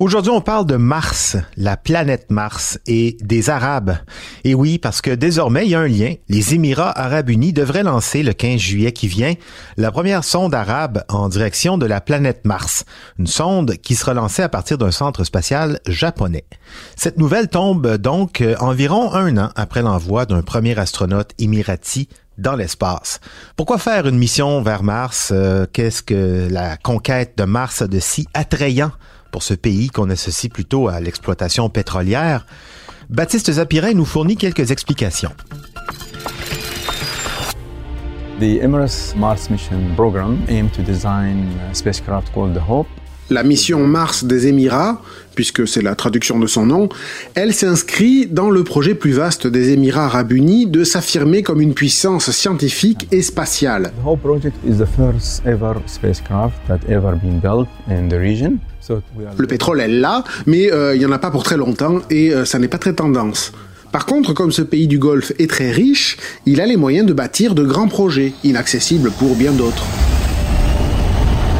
Aujourd'hui, on parle de Mars, la planète Mars et des Arabes. Et oui, parce que désormais, il y a un lien. Les Émirats arabes unis devraient lancer le 15 juillet qui vient la première sonde arabe en direction de la planète Mars. Une sonde qui sera lancée à partir d'un centre spatial japonais. Cette nouvelle tombe donc environ un an après l'envoi d'un premier astronaute émirati dans l'espace. Pourquoi faire une mission vers Mars? Euh, qu'est-ce que la conquête de Mars a de si attrayant? Pour ce pays qu'on associe plutôt à l'exploitation pétrolière, Baptiste Zapirin nous fournit quelques explications. The Emirates Mars Mission Program to design a spacecraft called the Hope la mission Mars des Émirats, puisque c'est la traduction de son nom, elle s'inscrit dans le projet plus vaste des Émirats arabes unis de s'affirmer comme une puissance scientifique et spatiale. Le pétrole est là, mais euh, il n'y en a pas pour très longtemps et euh, ça n'est pas très tendance. Par contre, comme ce pays du Golfe est très riche, il a les moyens de bâtir de grands projets, inaccessibles pour bien d'autres.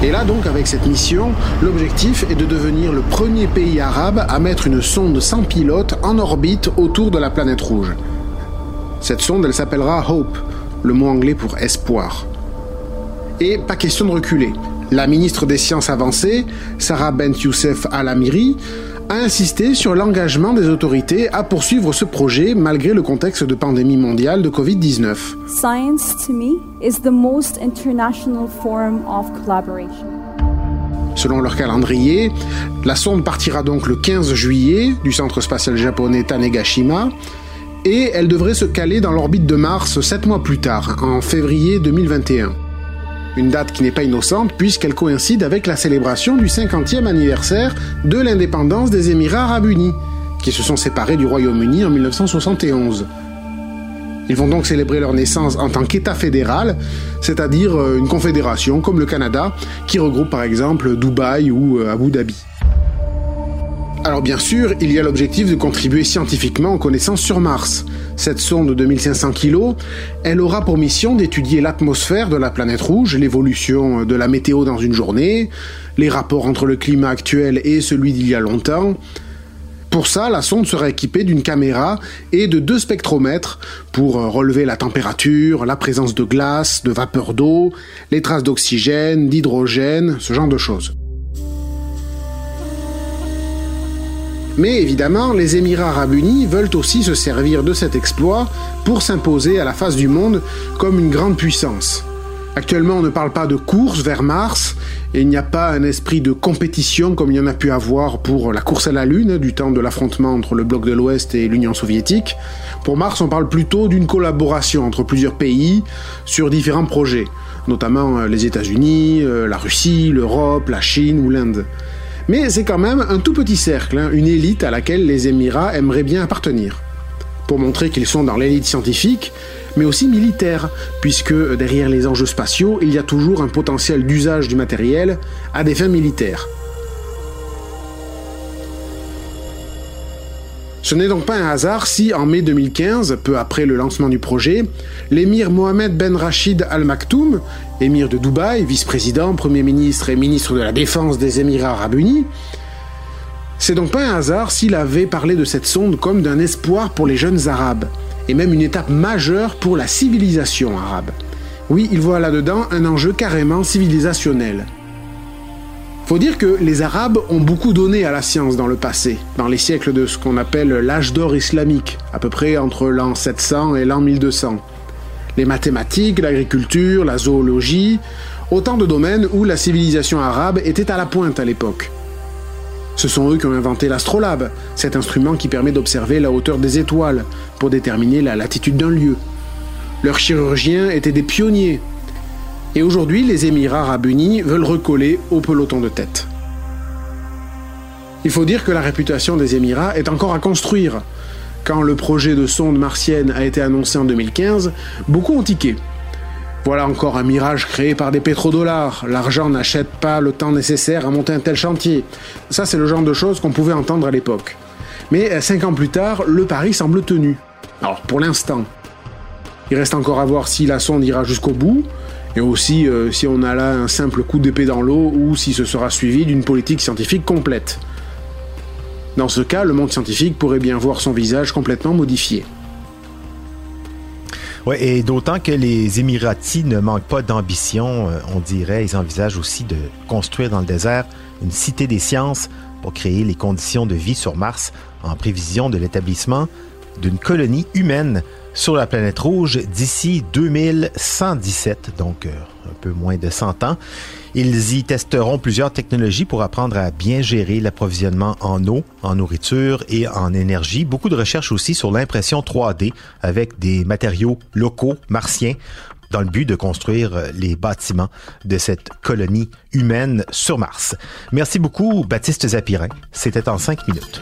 Et là donc avec cette mission, l'objectif est de devenir le premier pays arabe à mettre une sonde sans pilote en orbite autour de la planète rouge. Cette sonde, elle s'appellera Hope, le mot anglais pour espoir. Et pas question de reculer. La ministre des Sciences avancées, Sarah Bent Youssef Al-Amiri, a insisté sur l'engagement des autorités à poursuivre ce projet malgré le contexte de pandémie mondiale de Covid-19. Science, to me, is the most international form of collaboration. Selon leur calendrier, la sonde partira donc le 15 juillet du centre spatial japonais Tanegashima et elle devrait se caler dans l'orbite de Mars 7 mois plus tard, en février 2021. Une date qui n'est pas innocente puisqu'elle coïncide avec la célébration du 50e anniversaire de l'indépendance des Émirats arabes unis, qui se sont séparés du Royaume-Uni en 1971. Ils vont donc célébrer leur naissance en tant qu'État fédéral, c'est-à-dire euh, une confédération comme le Canada, qui regroupe par exemple Dubaï ou euh, Abu Dhabi. Alors bien sûr, il y a l'objectif de contribuer scientifiquement aux connaissances sur Mars. Cette sonde de 2500 kg, elle aura pour mission d'étudier l'atmosphère de la planète rouge, l'évolution de la météo dans une journée, les rapports entre le climat actuel et celui d'il y a longtemps. Pour ça, la sonde sera équipée d'une caméra et de deux spectromètres pour relever la température, la présence de glace, de vapeur d'eau, les traces d'oxygène, d'hydrogène, ce genre de choses. Mais évidemment, les Émirats arabes unis veulent aussi se servir de cet exploit pour s'imposer à la face du monde comme une grande puissance. Actuellement, on ne parle pas de course vers Mars, et il n'y a pas un esprit de compétition comme il y en a pu avoir pour la course à la Lune du temps de l'affrontement entre le bloc de l'Ouest et l'Union soviétique. Pour Mars, on parle plutôt d'une collaboration entre plusieurs pays sur différents projets, notamment euh, les États-Unis, euh, la Russie, l'Europe, la Chine ou l'Inde. Mais c'est quand même un tout petit cercle, hein, une élite à laquelle les Émirats aimeraient bien appartenir. Pour montrer qu'ils sont dans l'élite scientifique, mais aussi militaire, puisque derrière les enjeux spatiaux, il y a toujours un potentiel d'usage du matériel à des fins militaires. Ce n'est donc pas un hasard si, en mai 2015, peu après le lancement du projet, l'émir Mohamed Ben Rachid Al Maktoum, émir de Dubaï, vice-président, premier ministre et ministre de la Défense des Émirats arabes unis, c'est donc pas un hasard s'il avait parlé de cette sonde comme d'un espoir pour les jeunes arabes, et même une étape majeure pour la civilisation arabe. Oui, il voit là-dedans un enjeu carrément civilisationnel. Faut dire que les Arabes ont beaucoup donné à la science dans le passé, dans les siècles de ce qu'on appelle l'âge d'or islamique, à peu près entre l'an 700 et l'an 1200. Les mathématiques, l'agriculture, la zoologie, autant de domaines où la civilisation arabe était à la pointe à l'époque. Ce sont eux qui ont inventé l'astrolabe, cet instrument qui permet d'observer la hauteur des étoiles pour déterminer la latitude d'un lieu. Leurs chirurgiens étaient des pionniers, et aujourd'hui, les Émirats arabes unis veulent recoller au peloton de tête. Il faut dire que la réputation des Émirats est encore à construire. Quand le projet de sonde martienne a été annoncé en 2015, beaucoup ont tiqué. Voilà encore un mirage créé par des pétrodollars. L'argent n'achète pas le temps nécessaire à monter un tel chantier. Ça, c'est le genre de choses qu'on pouvait entendre à l'époque. Mais cinq ans plus tard, le pari semble tenu. Alors pour l'instant. Il reste encore à voir si la sonde ira jusqu'au bout, et aussi euh, si on a là un simple coup d'épée dans l'eau ou si ce sera suivi d'une politique scientifique complète. Dans ce cas, le monde scientifique pourrait bien voir son visage complètement modifié. Ouais, et d'autant que les Émiratis ne manquent pas d'ambition, euh, on dirait, ils envisagent aussi de construire dans le désert une cité des sciences pour créer les conditions de vie sur Mars en prévision de l'établissement d'une colonie humaine sur la planète rouge d'ici 2117, donc euh, un peu moins de 100 ans. Ils y testeront plusieurs technologies pour apprendre à bien gérer l'approvisionnement en eau, en nourriture et en énergie. Beaucoup de recherches aussi sur l'impression 3D avec des matériaux locaux martiens dans le but de construire les bâtiments de cette colonie humaine sur Mars. Merci beaucoup, Baptiste Zapirin. C'était en cinq minutes.